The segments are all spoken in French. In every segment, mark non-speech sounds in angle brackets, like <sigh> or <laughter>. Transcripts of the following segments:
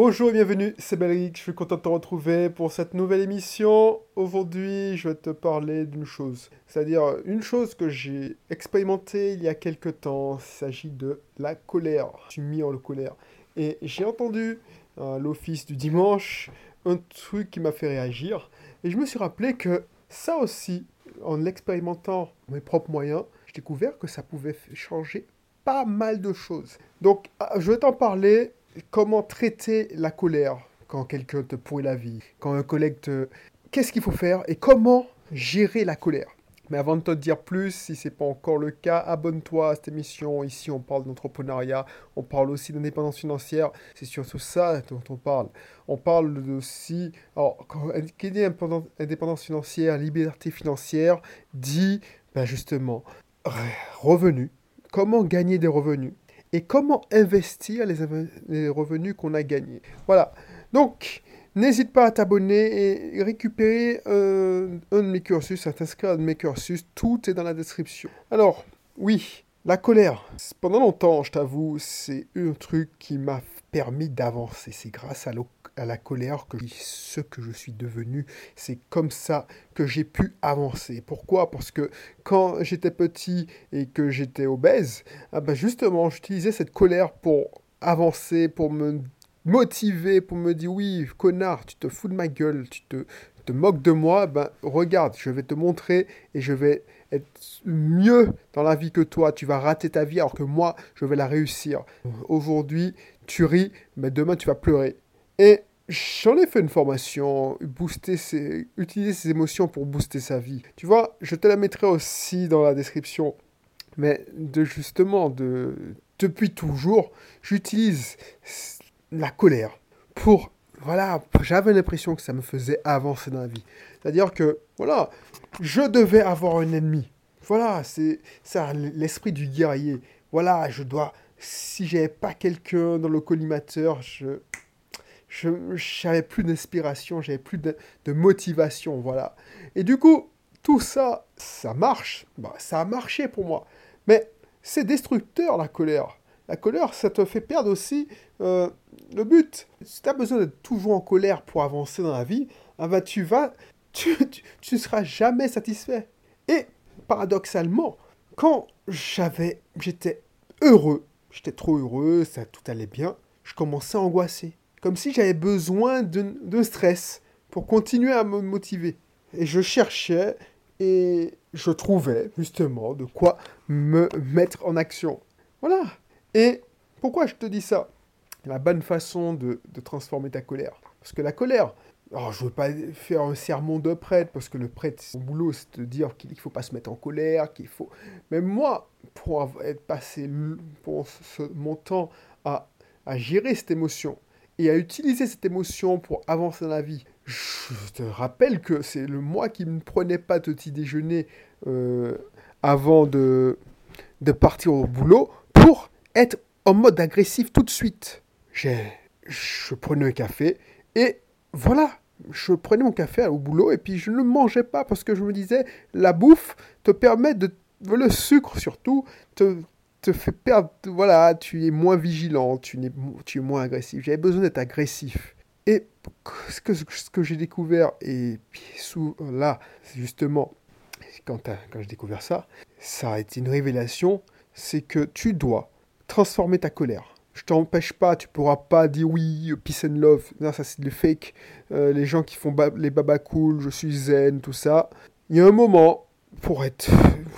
Bonjour et bienvenue, c'est Belric, je suis content de te retrouver pour cette nouvelle émission. Aujourd'hui, je vais te parler d'une chose, c'est-à-dire une chose que j'ai expérimentée il y a quelque temps. Il s'agit de la colère. Je suis mis en colère. Et j'ai entendu à l'office du dimanche un truc qui m'a fait réagir. Et je me suis rappelé que ça aussi, en l'expérimentant mes propres moyens, j'ai découvert que ça pouvait changer pas mal de choses. Donc, ah, je vais t'en parler comment traiter la colère quand quelqu'un te pourrit la vie, quand un collègue te... Qu'est-ce qu'il faut faire et comment gérer la colère? Mais avant de te dire plus, si ce n'est pas encore le cas, abonne-toi à cette émission. Ici, on parle d'entrepreneuriat, on parle aussi d'indépendance financière. C'est surtout ça dont on parle. On parle aussi, alors, qui dit indépendance financière, liberté financière, dit ben justement revenus. Comment gagner des revenus? Et comment investir les, revenus qu'on a gagnés. Voilà. Donc, n'hésite pas à t'abonner et récupérer un, un de mes cursus, à t'inscrire à un de mes cursus. Tout est dans la description. Alors, oui, la colère. Pendant longtemps, je t'avoue, c'est un truc qui m'a permis d'avancer. C'est grâce à, à, la colère que ce que je suis devenu. C'est comme ça que j'ai pu avancer. Pourquoi? Parce que quand j'étais petit et que j'étais obèse, ah ben justement, j'utilisais cette colère pour avancer, pour me motiver, pour me dire oui, connard, tu te fous de ma gueule, tu te, te moques de moi, ben regarde, je vais te montrer et je vais être mieux dans la vie que toi. Tu vas rater ta vie alors que moi, je vais la réussir. Aujourd'hui, tu ris, mais demain, tu vas pleurer. Et j'en ai fait une formation, booster ses, utiliser ses émotions pour booster sa vie. Tu vois, je te la mettrai aussi dans la description. Mais de justement, de, depuis toujours, j'utilise la colère pour voilà, j'avais l'impression que ça me faisait avancer dans la vie. C'est-à-dire que, voilà, je devais avoir un ennemi. Voilà, c'est ça, l'esprit du guerrier. Voilà, je dois. Si j'avais pas quelqu'un dans le collimateur, je. Je n'avais plus d'inspiration, j'avais plus de, motivation, voilà. Et du coup, tout ça, ça marche. Bah, ça a marché pour moi. Mais c'est destructeur, la colère. La colère, ça te fait perdre aussi euh, le but. Si tu as besoin d'être toujours en colère pour avancer dans la vie, ah bah, tu vas tu ne seras jamais satisfait. Et paradoxalement, quand j'avais, j'étais heureux, j'étais trop heureux, ça tout allait bien, je commençais à angoisser. Comme si j'avais besoin de stress pour continuer à me motiver. Et je cherchais et je trouvais justement de quoi me mettre en action. Voilà. Et pourquoi je te dis ça? La bonne façon de, de transformer ta colère. Parce que la colère, alors, je veux pas faire un sermon de prêtre, parce que le prêtre, son boulot, c'est de dire qu'il ne faut pas se mettre en colère, qu'il faut... Mais moi, pour être passé pour mon temps à, à gérer cette émotion, et à utiliser cette émotion pour avancer dans la vie, je te rappelle que c'est le moi qui ne prenait pas de petit déjeuner euh, avant de, de partir au boulot pour être en mode agressif tout de suite. Je prenais un café et voilà, je prenais mon café au boulot et puis je ne mangeais pas parce que je me disais, la bouffe te permet de... Le sucre surtout te, te fait perdre... Voilà, tu es moins vigilant, tu, es, tu es moins agressif. J'avais besoin d'être agressif. Et ce que, ce que j'ai découvert, et sous, là, justement, quand, quand j'ai découvert ça, ça a été une révélation, c'est que tu dois transformer ta colère je t'empêche pas, tu pourras pas dire oui, peace and love. Non, ça c'est le fake. Euh, les gens qui font les baba cool, je suis zen, tout ça. Il y a un moment, pour être.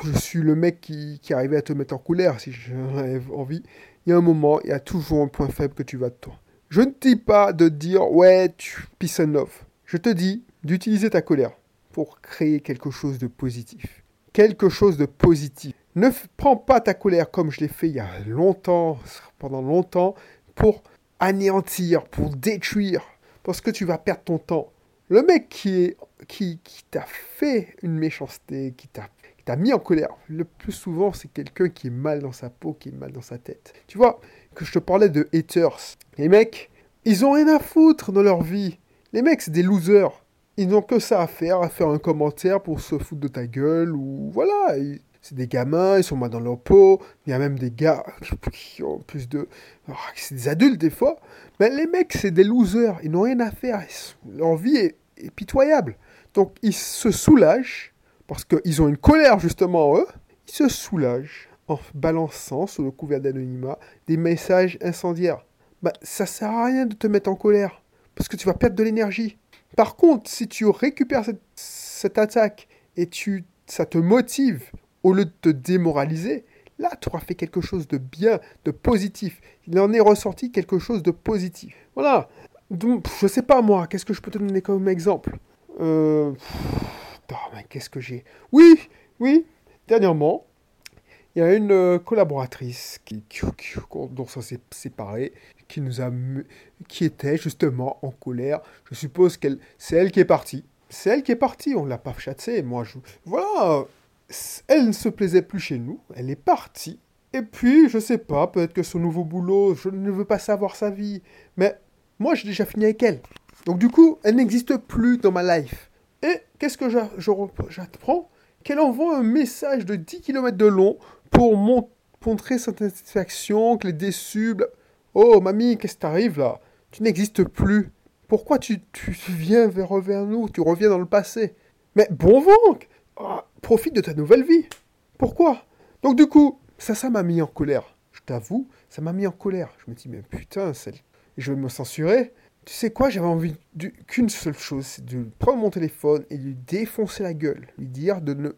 Je suis le mec qui, qui arrivait à te mettre en colère si j'en avais envie. Il y a un moment, il y a toujours un point faible que tu vas de toi. Je ne te dis pas de dire ouais, tu, peace and love. Je te dis d'utiliser ta colère pour créer quelque chose de positif. Quelque chose de positif. Ne prends pas ta colère comme je l'ai fait il y a longtemps, pendant longtemps, pour anéantir, pour détruire, parce que tu vas perdre ton temps. Le mec qui, qui, qui t'a fait une méchanceté, qui t'a mis en colère, le plus souvent, c'est quelqu'un qui est mal dans sa peau, qui est mal dans sa tête. Tu vois, que je te parlais de haters. Les mecs, ils ont rien à foutre dans leur vie. Les mecs, c'est des losers. Ils n'ont que ça à faire, à faire un commentaire pour se foutre de ta gueule, ou voilà. c'est des gamins, ils sont mal dans leur peau. Il y a même des gars <laughs> qui ont plus de. Ah, c'est des adultes des fois. Mais les mecs, c'est des losers. Ils n'ont rien à faire. Leur vie est, pitoyable. Donc ils se soulagent parce qu'ils ont une colère justement eux. Ils se soulagent en balançant sous le couvert d'anonymat des messages incendiaires. Bah, ça sert à rien de te mettre en colère parce que tu vas perdre de l'énergie. Par contre, si tu récupères cette, cette attaque et tu, ça te motive au lieu de te démoraliser, là, tu auras fait quelque chose de bien, de positif. Il en est ressorti quelque chose de positif. Voilà. Je sais pas moi, qu'est-ce que je peux te donner comme exemple? Euh... Oh, qu'est-ce que j'ai? Oui, oui, dernièrement, il y a une euh, collaboratrice qui, dont ça s'est séparé, qui nous a, qui était justement en colère. Je suppose qu'elle, c'est elle qui est partie. C'est elle qui est partie. On l'a pas chassée. Moi, je, voilà, elle ne se plaisait plus chez nous, elle est partie. Et puis, je sais pas, peut-être que son nouveau boulot, je ne veux pas savoir sa vie. Mais moi, j'ai déjà fini avec elle. Donc du coup, elle n'existe plus dans ma life. Et qu'est-ce que j'apprends? Qu'elle envoie un message de 10 km de long pour montrer sa satisfaction, qu'elle est déçue. Oh, mamie, qu'est-ce qui t'arrive là? Tu n'existes plus. Pourquoi tu, viens vers, vers nous? Tu reviens dans le passé. Mais bon vent ah, profite de ta nouvelle vie. Pourquoi? Donc du coup, ça, ça m'a mis en colère. Je t'avoue, ça m'a mis en colère. Je me dis, mais putain, je vais me censurer. Tu sais quoi, j'avais envie qu'une seule chose, c'est de prendre mon téléphone et lui défoncer la gueule. Lui dire de ne...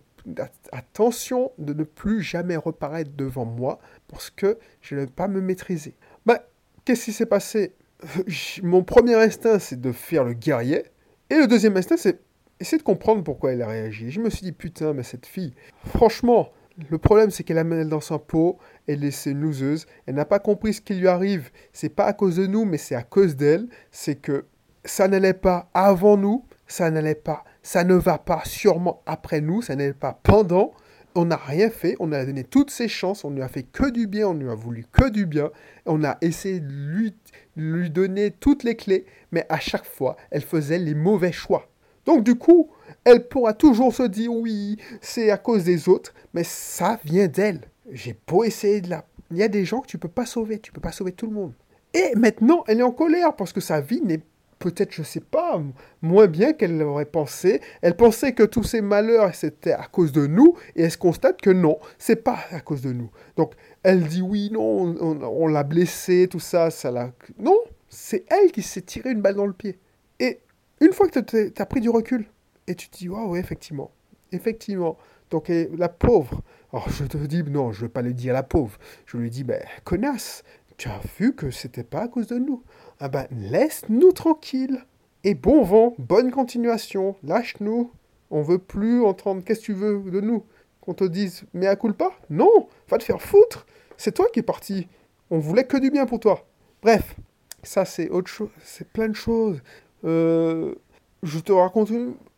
Attention de ne plus jamais reparaître devant moi parce que je ne vais pas me maîtriser. Bah, qu'est-ce qui s'est passé? <laughs> Mon premier instinct, c'est de faire le guerrier. Et le deuxième instinct, c'est essayer de comprendre pourquoi elle a réagi. Je me suis dit, putain, mais cette fille, franchement, le problème c'est qu'elle a elle dans sa peau, elle est une loseuse, elle n'a pas compris ce qui lui arrive. C'est pas à cause de nous, mais c'est à cause d'elle. C'est que ça n'allait pas avant nous, ça n'allait pas, ça ne va pas sûrement après nous, ça n'allait pas pendant. On n'a rien fait, on a donné toutes ses chances, on ne lui a fait que du bien, on lui a voulu que du bien, on a essayé de lui, lui donner toutes les clés, mais à chaque fois, elle faisait les mauvais choix. Donc du coup, elle pourra toujours se dire oui, c'est à cause des autres, mais ça vient d'elle. J'ai beau essayer de la... Il y a des gens que tu peux pas sauver, tu peux pas sauver tout le monde. Et maintenant, elle est en colère parce que sa vie n'est peut-être, je sais pas, moins bien qu'elle l'aurait pensé. Elle pensait que tous ces malheurs, c'était à cause de nous, et elle se constate que non, c'est pas à cause de nous. Donc, elle dit oui, non, on, l'a blessée, tout ça, ça l'a... Non, c'est elle qui s'est tiré une balle dans le pied. Et une fois que tu as pris du recul, et tu te dis, waouh, effectivement, effectivement. Donc la pauvre, alors je te dis, non, je ne vais pas le dire la pauvre, je lui dis, ben, connasse, tu as vu que c'était pas à cause de nous. Ah ben, laisse-nous tranquille. Et bon vent, bonne continuation, lâche-nous. On veut plus entendre qu'est-ce que tu veux de nous? Qu'on te dise, mais à coup pas Non, va te faire foutre. C'est toi qui es parti. On voulait que du bien pour toi. Bref, ça c'est autre chose, c'est plein de choses. Euh, je te raconte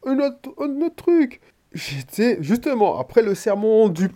un autre, truc. J'étais, justement, après le sermon du,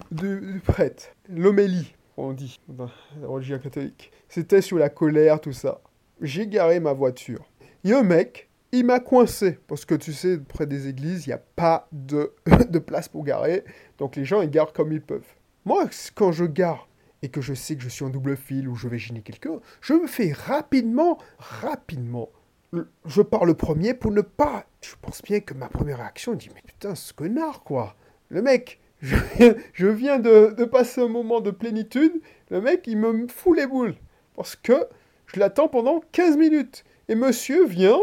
prêtre, l'homélie, on dit, dans la religion catholique. C'était sur la colère, tout ça. J'ai garé ma voiture. Y a un mec, il m'a coincé. Parce que tu sais, près des églises, il n'y a pas de, <laughs> de place pour garer. Donc les gens, ils garent comme ils peuvent. Moi, quand je gare et que je sais que je suis en double fil ou je vais gêner quelqu'un, je me fais rapidement, rapidement je pars le premier pour ne pas. Je pense bien que ma première réaction, dit Mais putain, ce connard, quoi. Le mec, je viens, de, passer un moment de plénitude. Le mec, il me fout les boules. Parce que je l'attends pendant 15 minutes. Et monsieur vient,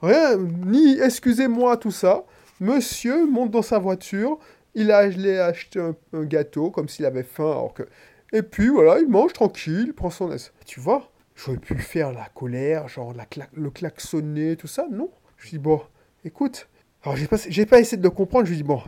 rien, ni excusez-moi, tout ça. Monsieur monte dans sa voiture. Il a, acheté un, un gâteau comme s'il avait faim. Alors que... Et puis voilà, il mange tranquille, il prend son aise. Tu vois J'aurais pu faire la colère, genre la le klaxonner, tout ça. Non. Je dis, bon, écoute. Alors, j'ai pas, pas essayé de le comprendre. Je lui dis, bon,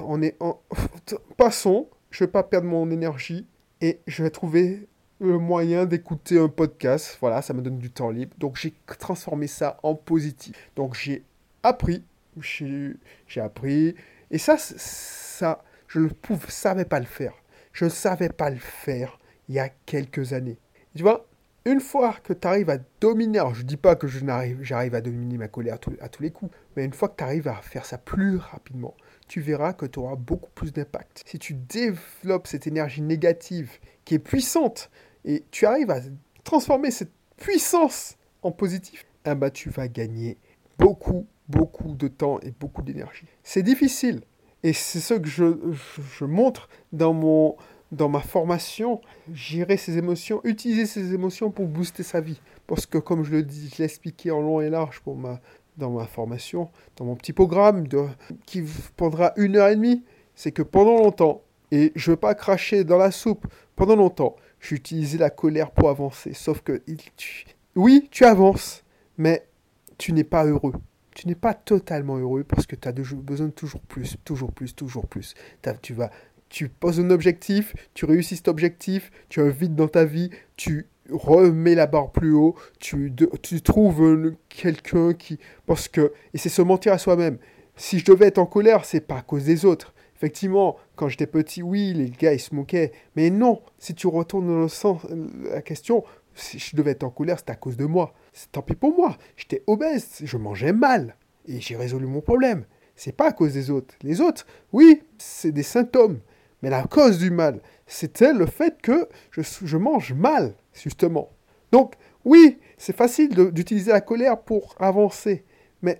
on est en. <laughs> Passons. Je vais pas perdre mon énergie. Et je vais trouver le moyen d'écouter un podcast. Voilà, ça me donne du temps libre. Donc, j'ai transformé ça en positif. Donc, j'ai appris. J'ai appris. Et ça, ça, je ne savais pas le faire. Je ne savais pas le faire il y a quelques années. Tu vois, une fois que tu arrives à dominer, alors je dis pas que j'arrive à dominer ma colère à, tous les coups, mais une fois que tu arrives à faire ça plus rapidement, tu verras que tu auras beaucoup plus d'impact. Si tu développes cette énergie négative qui est puissante et tu arrives à transformer cette puissance en positif, eh ben, tu vas gagner beaucoup, beaucoup de temps et beaucoup d'énergie. C'est difficile. Et c'est ce que je, montre dans, mon, dans ma formation. Gérer ses émotions, utiliser ses émotions pour booster sa vie. Parce que comme je le dis, je l'ai expliqué en long et large pour ma, dans ma formation, dans mon petit programme de, qui prendra une heure et demie, c'est que pendant longtemps, et je ne veux pas cracher dans la soupe, pendant longtemps, j'ai utilisé la colère pour avancer. Sauf que, oui, tu avances, mais tu n'es pas heureux. Tu n'es pas totalement heureux parce que tu as besoin de toujours plus, toujours plus, toujours plus. Tu vas, tu poses un objectif, tu réussis cet objectif, tu as un vide dans ta vie, tu remets la barre plus haut, tu, tu trouves quelqu'un qui... Parce que... Et c'est se mentir à soi-même. Si je devais être en colère, c'est pas à cause des autres. Effectivement, quand j'étais petit, oui, les gars, ils se moquaient. Mais non, si tu retournes dans le sens, la question, si je devais être en colère, c'est à cause de moi. C'est tant pis pour moi. J'étais obèse, je mangeais mal. Et j'ai résolu mon problème. C'est pas à cause des autres. Les autres, oui, c'est des symptômes. Mais la cause du mal, c'était le fait que je, mange mal, justement. Donc, oui, c'est facile d'utiliser la colère pour avancer. Mais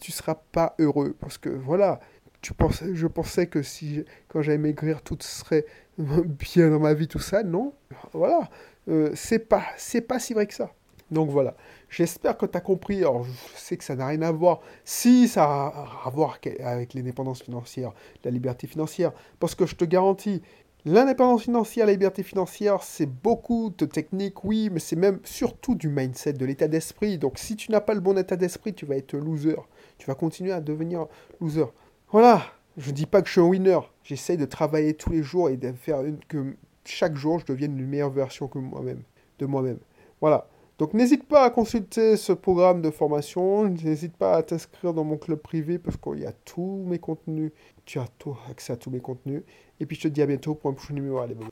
tu seras pas heureux. Parce que voilà, je pensais que si quand j'allais maigrir, tout serait <laughs> bien dans ma vie, tout ça. Non, voilà, euh, c'est pas, pas si vrai que ça. Donc voilà, j'espère que tu as compris. Alors je sais que ça n'a rien à voir. Si ça a à voir avec l'indépendance financière, la liberté financière, parce que je te garantis, L'indépendance financière, la liberté financière, c'est beaucoup de techniques, oui, mais c'est même surtout du mindset, de l'état d'esprit. Donc si tu n'as pas le bon état d'esprit, tu vas être loser. Tu vas continuer à devenir loser. Voilà, je ne dis pas que je suis un winner. J'essaye de travailler tous les jours et de faire que chaque jour je devienne une meilleure version que moi-même, de moi-même. Voilà. Donc n'hésite pas à consulter ce programme de formation, n'hésite pas à t'inscrire dans mon club privé parce qu'il y a tous mes contenus, tu as tout, accès à tous mes contenus. Et puis je te dis à bientôt pour un prochain numéro. Allez, bye.